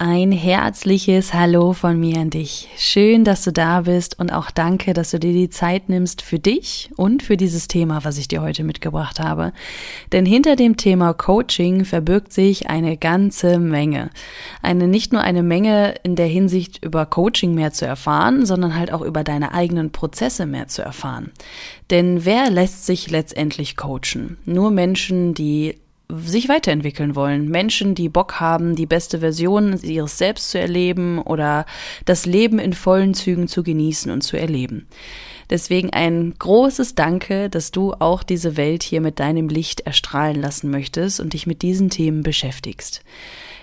Ein herzliches Hallo von mir an dich. Schön, dass du da bist und auch danke, dass du dir die Zeit nimmst für dich und für dieses Thema, was ich dir heute mitgebracht habe. Denn hinter dem Thema Coaching verbirgt sich eine ganze Menge. Eine nicht nur eine Menge in der Hinsicht über Coaching mehr zu erfahren, sondern halt auch über deine eigenen Prozesse mehr zu erfahren. Denn wer lässt sich letztendlich coachen? Nur Menschen, die sich weiterentwickeln wollen. Menschen, die Bock haben, die beste Version ihres Selbst zu erleben oder das Leben in vollen Zügen zu genießen und zu erleben. Deswegen ein großes Danke, dass du auch diese Welt hier mit deinem Licht erstrahlen lassen möchtest und dich mit diesen Themen beschäftigst.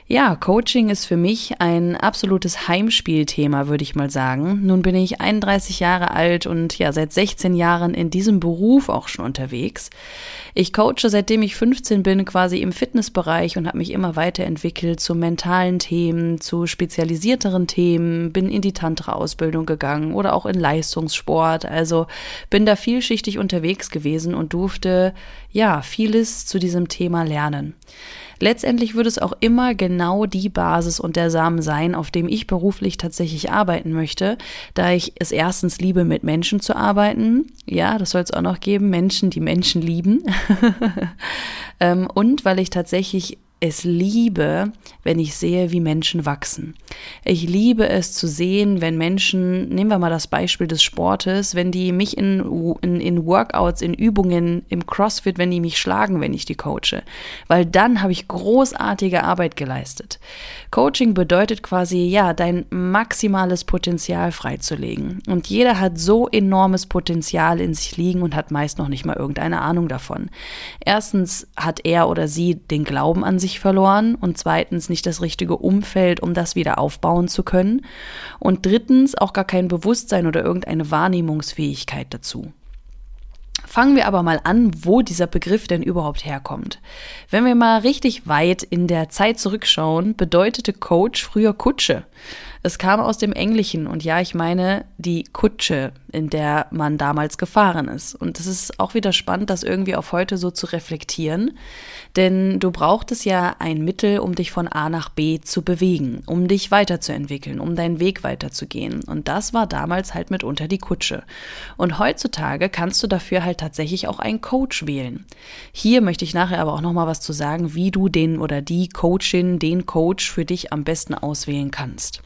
Ja, Coaching ist für mich ein absolutes Heimspielthema, würde ich mal sagen. Nun bin ich 31 Jahre alt und ja, seit 16 Jahren in diesem Beruf auch schon unterwegs. Ich coache seitdem ich 15 bin quasi im Fitnessbereich und habe mich immer weiterentwickelt zu mentalen Themen, zu spezialisierteren Themen, bin in die Tantra-Ausbildung gegangen oder auch in Leistungssport. Also bin da vielschichtig unterwegs gewesen und durfte ja vieles zu diesem Thema lernen. Letztendlich wird es auch immer genau die Basis und der Samen sein, auf dem ich beruflich tatsächlich arbeiten möchte, da ich es erstens liebe, mit Menschen zu arbeiten. Ja, das soll es auch noch geben, Menschen, die Menschen lieben. Ähm, und weil ich tatsächlich es liebe, wenn ich sehe, wie Menschen wachsen. Ich liebe es zu sehen, wenn Menschen, nehmen wir mal das Beispiel des Sportes, wenn die mich in, in, in Workouts, in Übungen, im CrossFit, wenn die mich schlagen, wenn ich die coache. Weil dann habe ich großartige Arbeit geleistet. Coaching bedeutet quasi, ja, dein maximales Potenzial freizulegen. Und jeder hat so enormes Potenzial in sich liegen und hat meist noch nicht mal irgendeine Ahnung davon. Erstens hat er oder sie den Glauben an sich verloren und zweitens nicht das richtige Umfeld, um das wieder aufbauen zu können. Und drittens auch gar kein Bewusstsein oder irgendeine Wahrnehmungsfähigkeit dazu. Fangen wir aber mal an, wo dieser Begriff denn überhaupt herkommt. Wenn wir mal richtig weit in der Zeit zurückschauen, bedeutete Coach früher Kutsche. Es kam aus dem Englischen und ja, ich meine die Kutsche, in der man damals gefahren ist. Und es ist auch wieder spannend, das irgendwie auf heute so zu reflektieren, denn du brauchtest ja ein Mittel, um dich von A nach B zu bewegen, um dich weiterzuentwickeln, um deinen Weg weiterzugehen. Und das war damals halt mitunter die Kutsche. Und heutzutage kannst du dafür halt tatsächlich auch einen Coach wählen. Hier möchte ich nachher aber auch noch mal was zu sagen, wie du den oder die Coachin, den Coach für dich am besten auswählen kannst.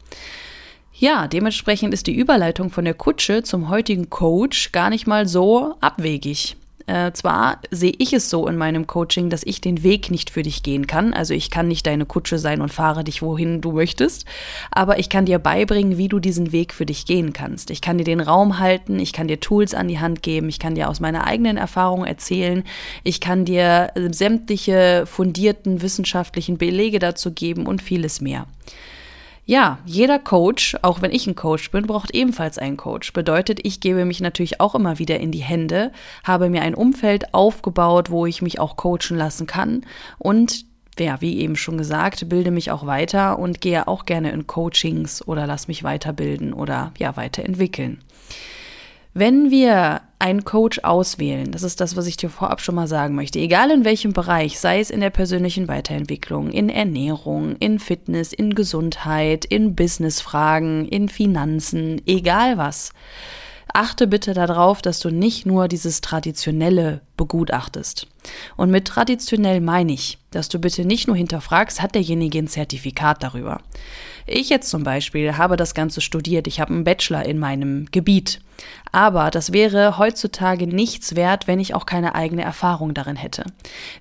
Ja, dementsprechend ist die Überleitung von der Kutsche zum heutigen Coach gar nicht mal so abwegig. Äh, zwar sehe ich es so in meinem Coaching, dass ich den Weg nicht für dich gehen kann. Also ich kann nicht deine Kutsche sein und fahre dich wohin du möchtest. Aber ich kann dir beibringen, wie du diesen Weg für dich gehen kannst. Ich kann dir den Raum halten, ich kann dir Tools an die Hand geben, ich kann dir aus meiner eigenen Erfahrung erzählen, ich kann dir sämtliche fundierten wissenschaftlichen Belege dazu geben und vieles mehr. Ja, jeder Coach, auch wenn ich ein Coach bin, braucht ebenfalls einen Coach. Bedeutet, ich gebe mich natürlich auch immer wieder in die Hände, habe mir ein Umfeld aufgebaut, wo ich mich auch coachen lassen kann und ja, wie eben schon gesagt, bilde mich auch weiter und gehe auch gerne in Coachings oder lass mich weiterbilden oder ja, weiterentwickeln. Wenn wir einen Coach auswählen, das ist das, was ich dir vorab schon mal sagen möchte, egal in welchem Bereich, sei es in der persönlichen Weiterentwicklung, in Ernährung, in Fitness, in Gesundheit, in Businessfragen, in Finanzen, egal was, achte bitte darauf, dass du nicht nur dieses traditionelle begutachtest. Und mit traditionell meine ich, dass du bitte nicht nur hinterfragst, hat derjenige ein Zertifikat darüber. Ich jetzt zum Beispiel habe das Ganze studiert, ich habe einen Bachelor in meinem Gebiet. Aber das wäre heutzutage nichts wert, wenn ich auch keine eigene Erfahrung darin hätte.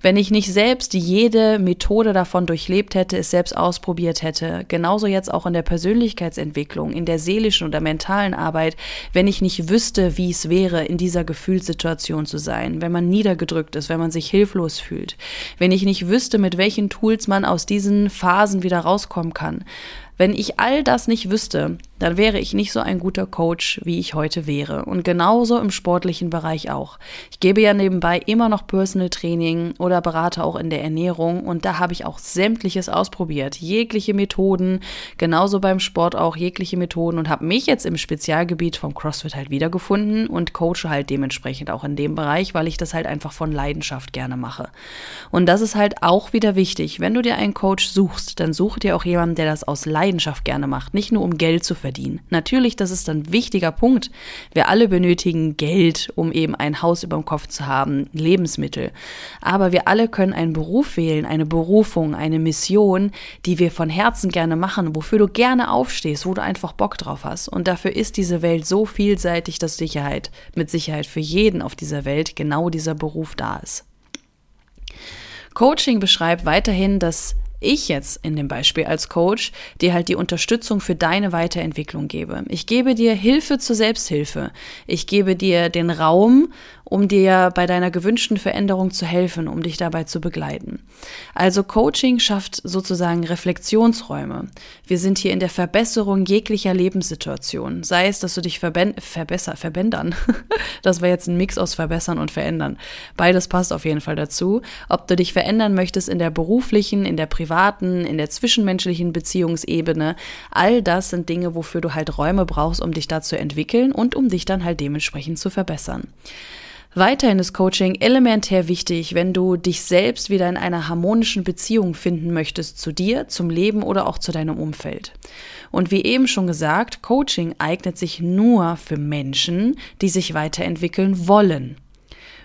Wenn ich nicht selbst jede Methode davon durchlebt hätte, es selbst ausprobiert hätte, genauso jetzt auch in der Persönlichkeitsentwicklung, in der seelischen oder mentalen Arbeit, wenn ich nicht wüsste, wie es wäre, in dieser Gefühlssituation zu sein, wenn man niedergedrückt ist, wenn man sich hilflos fühlt, wenn ich nicht wüsste, mit welchen Tools man aus diesen Phasen wieder rauskommen kann, wenn ich all das nicht wüsste, dann wäre ich nicht so ein guter Coach, wie ich heute wäre. Und genauso im sportlichen Bereich auch. Ich gebe ja nebenbei immer noch Personal Training oder berate auch in der Ernährung und da habe ich auch sämtliches ausprobiert. Jegliche Methoden, genauso beim Sport auch jegliche Methoden und habe mich jetzt im Spezialgebiet vom CrossFit halt wiedergefunden und coache halt dementsprechend auch in dem Bereich, weil ich das halt einfach von Leidenschaft gerne mache. Und das ist halt auch wieder wichtig. Wenn du dir einen Coach suchst, dann suche dir auch jemanden, der das aus Leidenschaft gerne macht, nicht nur um Geld zu verdienen verdienen. Natürlich, das ist ein wichtiger Punkt. Wir alle benötigen Geld, um eben ein Haus über dem Kopf zu haben, Lebensmittel. Aber wir alle können einen Beruf wählen, eine Berufung, eine Mission, die wir von Herzen gerne machen, wofür du gerne aufstehst, wo du einfach Bock drauf hast. Und dafür ist diese Welt so vielseitig, dass Sicherheit, mit Sicherheit für jeden auf dieser Welt genau dieser Beruf da ist. Coaching beschreibt weiterhin dass ich jetzt in dem Beispiel als Coach dir halt die Unterstützung für deine Weiterentwicklung gebe. Ich gebe dir Hilfe zur Selbsthilfe. Ich gebe dir den Raum um dir bei deiner gewünschten Veränderung zu helfen, um dich dabei zu begleiten. Also Coaching schafft sozusagen Reflexionsräume. Wir sind hier in der Verbesserung jeglicher Lebenssituation. Sei es, dass du dich verbesser, verbändern. das war jetzt ein Mix aus verbessern und verändern. Beides passt auf jeden Fall dazu. Ob du dich verändern möchtest in der beruflichen, in der privaten, in der zwischenmenschlichen Beziehungsebene. All das sind Dinge, wofür du halt Räume brauchst, um dich da zu entwickeln und um dich dann halt dementsprechend zu verbessern. Weiterhin ist Coaching elementär wichtig, wenn du dich selbst wieder in einer harmonischen Beziehung finden möchtest zu dir, zum Leben oder auch zu deinem Umfeld. Und wie eben schon gesagt, Coaching eignet sich nur für Menschen, die sich weiterentwickeln wollen.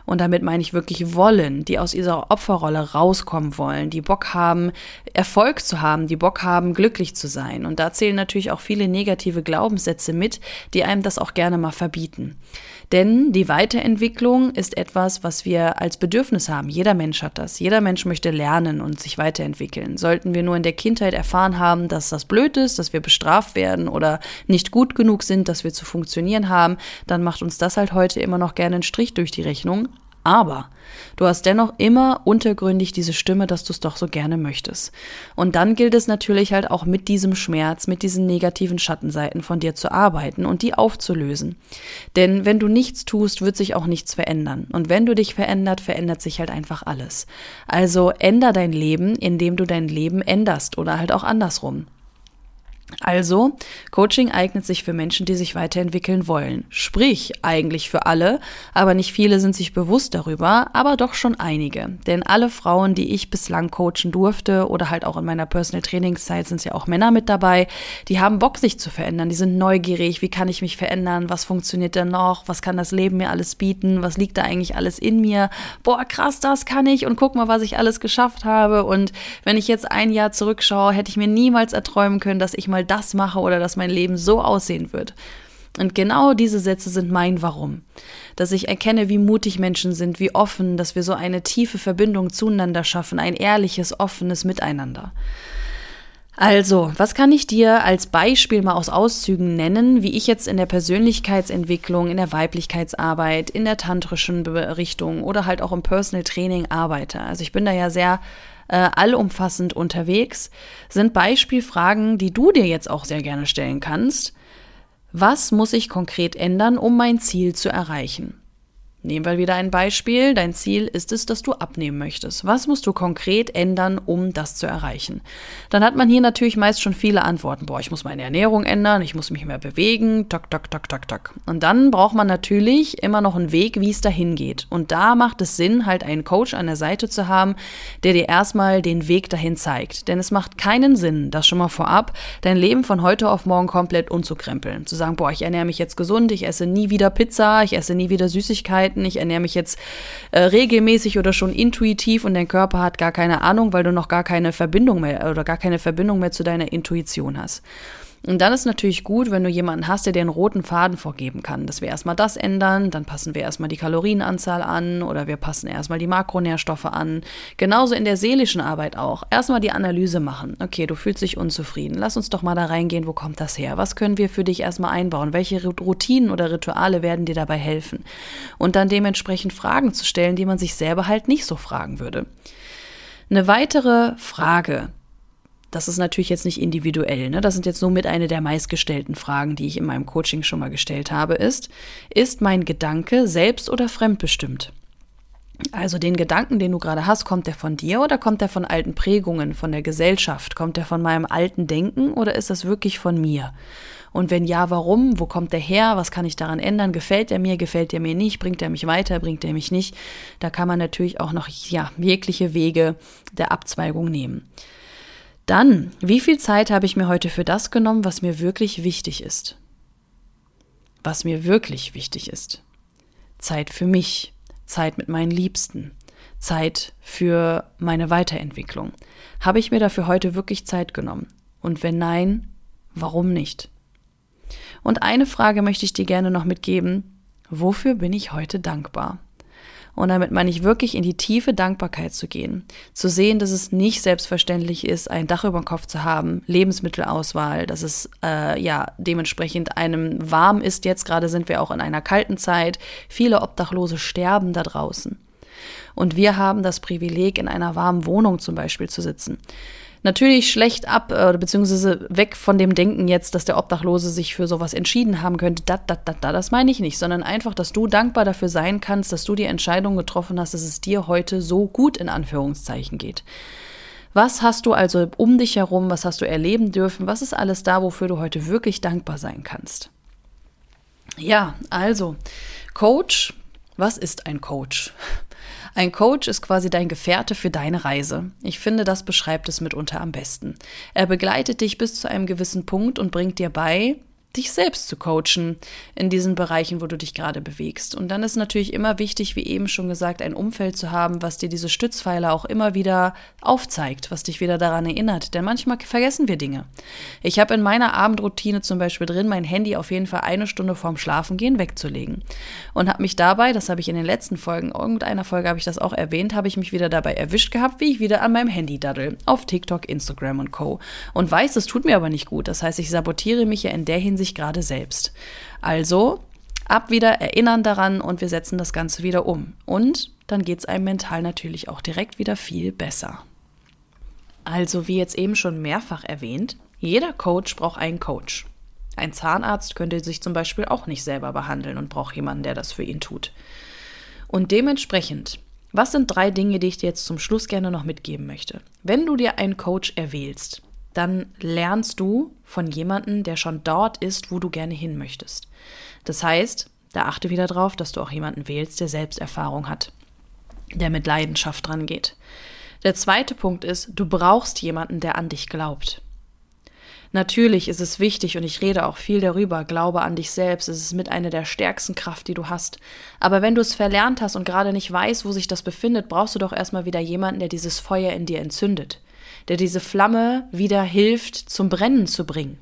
Und damit meine ich wirklich wollen, die aus dieser Opferrolle rauskommen wollen, die Bock haben, Erfolg zu haben, die Bock haben, glücklich zu sein. Und da zählen natürlich auch viele negative Glaubenssätze mit, die einem das auch gerne mal verbieten. Denn die Weiterentwicklung ist etwas, was wir als Bedürfnis haben. Jeder Mensch hat das. Jeder Mensch möchte lernen und sich weiterentwickeln. Sollten wir nur in der Kindheit erfahren haben, dass das blöd ist, dass wir bestraft werden oder nicht gut genug sind, dass wir zu funktionieren haben, dann macht uns das halt heute immer noch gerne einen Strich durch die Rechnung. Aber du hast dennoch immer untergründig diese Stimme, dass du es doch so gerne möchtest. Und dann gilt es natürlich halt auch mit diesem Schmerz, mit diesen negativen Schattenseiten von dir zu arbeiten und die aufzulösen. Denn wenn du nichts tust, wird sich auch nichts verändern. Und wenn du dich verändert, verändert sich halt einfach alles. Also änder dein Leben, indem du dein Leben änderst oder halt auch andersrum. Also, Coaching eignet sich für Menschen, die sich weiterentwickeln wollen. Sprich, eigentlich für alle, aber nicht viele sind sich bewusst darüber, aber doch schon einige. Denn alle Frauen, die ich bislang coachen durfte oder halt auch in meiner Personal Trainingszeit sind ja auch Männer mit dabei, die haben Bock, sich zu verändern. Die sind neugierig. Wie kann ich mich verändern? Was funktioniert denn noch? Was kann das Leben mir alles bieten? Was liegt da eigentlich alles in mir? Boah, krass, das kann ich und guck mal, was ich alles geschafft habe. Und wenn ich jetzt ein Jahr zurückschaue, hätte ich mir niemals erträumen können, dass ich mal das mache oder dass mein Leben so aussehen wird. Und genau diese Sätze sind mein Warum. Dass ich erkenne, wie mutig Menschen sind, wie offen, dass wir so eine tiefe Verbindung zueinander schaffen, ein ehrliches, offenes Miteinander. Also, was kann ich dir als Beispiel mal aus Auszügen nennen, wie ich jetzt in der Persönlichkeitsentwicklung, in der Weiblichkeitsarbeit, in der tantrischen Richtung oder halt auch im Personal Training arbeite? Also ich bin da ja sehr äh, allumfassend unterwegs, sind Beispielfragen, die du dir jetzt auch sehr gerne stellen kannst. Was muss ich konkret ändern, um mein Ziel zu erreichen? Nehmen wir wieder ein Beispiel. Dein Ziel ist es, dass du abnehmen möchtest. Was musst du konkret ändern, um das zu erreichen? Dann hat man hier natürlich meist schon viele Antworten. Boah, ich muss meine Ernährung ändern, ich muss mich mehr bewegen, tak, tak, tak, tak, tak. Und dann braucht man natürlich immer noch einen Weg, wie es dahin geht. Und da macht es Sinn, halt einen Coach an der Seite zu haben, der dir erstmal den Weg dahin zeigt. Denn es macht keinen Sinn, das schon mal vorab, dein Leben von heute auf morgen komplett umzukrempeln. Zu sagen, boah, ich ernähre mich jetzt gesund, ich esse nie wieder Pizza, ich esse nie wieder Süßigkeiten Gewohnheiten. Ich ernähre mich jetzt äh, regelmäßig oder schon intuitiv und dein Körper hat gar keine Ahnung, weil du noch gar keine Verbindung mehr oder gar keine Verbindung mehr zu deiner Intuition hast. Und dann ist natürlich gut, wenn du jemanden hast, der dir einen roten Faden vorgeben kann, dass wir erstmal das ändern, dann passen wir erstmal die Kalorienanzahl an oder wir passen erstmal die Makronährstoffe an. Genauso in der seelischen Arbeit auch. Erstmal die Analyse machen. Okay, du fühlst dich unzufrieden. Lass uns doch mal da reingehen, wo kommt das her? Was können wir für dich erstmal einbauen? Welche Routinen oder Rituale werden dir dabei helfen? Und dann dementsprechend Fragen zu stellen, die man sich selber halt nicht so fragen würde. Eine weitere Frage, das ist natürlich jetzt nicht individuell. Ne? Das sind jetzt nur mit eine der meistgestellten Fragen, die ich in meinem Coaching schon mal gestellt habe, ist, ist mein Gedanke selbst oder fremdbestimmt? Also den Gedanken, den du gerade hast, kommt der von dir oder kommt der von alten Prägungen, von der Gesellschaft? Kommt der von meinem alten Denken oder ist das wirklich von mir? Und wenn ja, warum? Wo kommt der her? Was kann ich daran ändern? Gefällt er mir? Gefällt er mir nicht? Bringt er mich weiter? Bringt er mich nicht? Da kann man natürlich auch noch ja, jegliche Wege der Abzweigung nehmen. Dann, wie viel Zeit habe ich mir heute für das genommen, was mir wirklich wichtig ist? Was mir wirklich wichtig ist. Zeit für mich, Zeit mit meinen Liebsten, Zeit für meine Weiterentwicklung. Habe ich mir dafür heute wirklich Zeit genommen? Und wenn nein, warum nicht? Und eine Frage möchte ich dir gerne noch mitgeben. Wofür bin ich heute dankbar? Und damit meine ich wirklich in die tiefe Dankbarkeit zu gehen, zu sehen, dass es nicht selbstverständlich ist, ein Dach über dem Kopf zu haben, Lebensmittelauswahl, dass es äh, ja dementsprechend einem warm ist. Jetzt gerade sind wir auch in einer kalten Zeit. Viele Obdachlose sterben da draußen. Und wir haben das Privileg, in einer warmen Wohnung zum Beispiel zu sitzen natürlich schlecht ab, äh, beziehungsweise weg von dem Denken jetzt, dass der Obdachlose sich für sowas entschieden haben könnte. Da, da, da, da, das meine ich nicht, sondern einfach, dass du dankbar dafür sein kannst, dass du die Entscheidung getroffen hast, dass es dir heute so gut in Anführungszeichen geht. Was hast du also um dich herum, was hast du erleben dürfen, was ist alles da, wofür du heute wirklich dankbar sein kannst? Ja, also, Coach, was ist ein Coach? Ein Coach ist quasi dein Gefährte für deine Reise. Ich finde, das beschreibt es mitunter am besten. Er begleitet dich bis zu einem gewissen Punkt und bringt dir bei, dich selbst zu coachen in diesen Bereichen, wo du dich gerade bewegst. Und dann ist natürlich immer wichtig, wie eben schon gesagt, ein Umfeld zu haben, was dir diese Stützpfeiler auch immer wieder aufzeigt, was dich wieder daran erinnert. Denn manchmal vergessen wir Dinge. Ich habe in meiner Abendroutine zum Beispiel drin, mein Handy auf jeden Fall eine Stunde vorm Schlafengehen wegzulegen. Und habe mich dabei, das habe ich in den letzten Folgen, irgendeiner Folge habe ich das auch erwähnt, habe ich mich wieder dabei erwischt gehabt, wie ich wieder an meinem Handy daddel. Auf TikTok, Instagram und Co. Und weiß, es tut mir aber nicht gut. Das heißt, ich sabotiere mich ja in der Hinsicht sich gerade selbst. Also ab wieder erinnern daran und wir setzen das Ganze wieder um. Und dann geht es einem mental natürlich auch direkt wieder viel besser. Also wie jetzt eben schon mehrfach erwähnt, jeder Coach braucht einen Coach. Ein Zahnarzt könnte sich zum Beispiel auch nicht selber behandeln und braucht jemanden, der das für ihn tut. Und dementsprechend, was sind drei Dinge, die ich dir jetzt zum Schluss gerne noch mitgeben möchte? Wenn du dir einen Coach erwählst, dann lernst du von jemandem, der schon dort ist, wo du gerne hin möchtest. Das heißt, da achte wieder drauf, dass du auch jemanden wählst, der Selbsterfahrung hat, der mit Leidenschaft dran geht. Der zweite Punkt ist, du brauchst jemanden, der an dich glaubt. Natürlich ist es wichtig und ich rede auch viel darüber, glaube an dich selbst, es ist mit einer der stärksten Kraft, die du hast. Aber wenn du es verlernt hast und gerade nicht weißt, wo sich das befindet, brauchst du doch erstmal wieder jemanden, der dieses Feuer in dir entzündet der diese Flamme wieder hilft, zum Brennen zu bringen.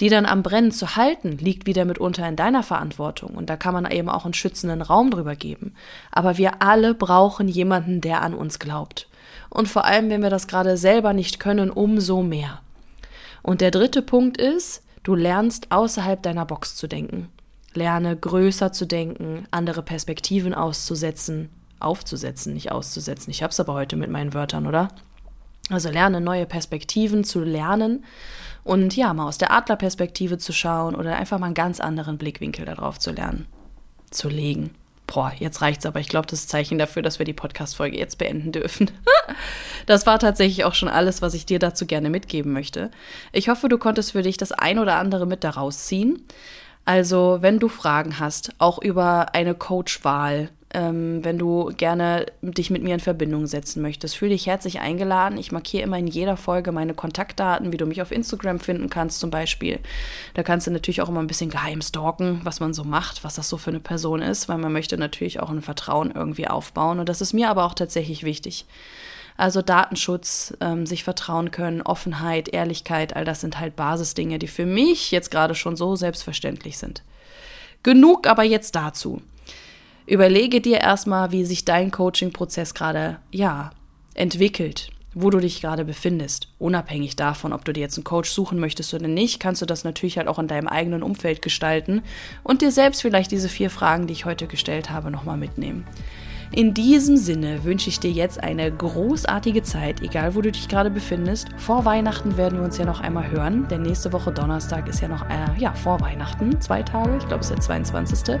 Die dann am Brennen zu halten, liegt wieder mitunter in deiner Verantwortung. Und da kann man eben auch einen schützenden Raum drüber geben. Aber wir alle brauchen jemanden, der an uns glaubt. Und vor allem, wenn wir das gerade selber nicht können, umso mehr. Und der dritte Punkt ist, du lernst außerhalb deiner Box zu denken. Lerne größer zu denken, andere Perspektiven auszusetzen, aufzusetzen, nicht auszusetzen. Ich hab's aber heute mit meinen Wörtern, oder? Also lerne neue Perspektiven zu lernen und ja, mal aus der Adlerperspektive zu schauen oder einfach mal einen ganz anderen Blickwinkel darauf zu lernen, zu legen. Boah, jetzt reicht's aber. Ich glaube, das ist Zeichen dafür, dass wir die Podcast-Folge jetzt beenden dürfen. das war tatsächlich auch schon alles, was ich dir dazu gerne mitgeben möchte. Ich hoffe, du konntest für dich das ein oder andere mit daraus ziehen. Also, wenn du Fragen hast, auch über eine Coach-Wahl, ähm, wenn du gerne dich mit mir in Verbindung setzen möchtest, fühle dich herzlich eingeladen. Ich markiere immer in jeder Folge meine Kontaktdaten, wie du mich auf Instagram finden kannst zum Beispiel. Da kannst du natürlich auch immer ein bisschen geheim stalken, was man so macht, was das so für eine Person ist, weil man möchte natürlich auch ein Vertrauen irgendwie aufbauen. Und das ist mir aber auch tatsächlich wichtig. Also Datenschutz, ähm, sich vertrauen können, Offenheit, Ehrlichkeit, all das sind halt Basisdinge, die für mich jetzt gerade schon so selbstverständlich sind. Genug aber jetzt dazu. Überlege dir erstmal, wie sich dein Coaching-Prozess gerade, ja, entwickelt, wo du dich gerade befindest. Unabhängig davon, ob du dir jetzt einen Coach suchen möchtest oder nicht, kannst du das natürlich halt auch in deinem eigenen Umfeld gestalten und dir selbst vielleicht diese vier Fragen, die ich heute gestellt habe, nochmal mitnehmen. In diesem Sinne wünsche ich dir jetzt eine großartige Zeit, egal wo du dich gerade befindest. Vor Weihnachten werden wir uns ja noch einmal hören, denn nächste Woche Donnerstag ist ja noch, äh, ja, vor Weihnachten, zwei Tage, ich glaube es ist der 22.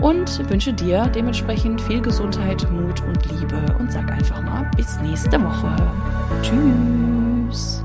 Und wünsche dir dementsprechend viel Gesundheit, Mut und Liebe und sag einfach mal bis nächste Woche. Tschüss.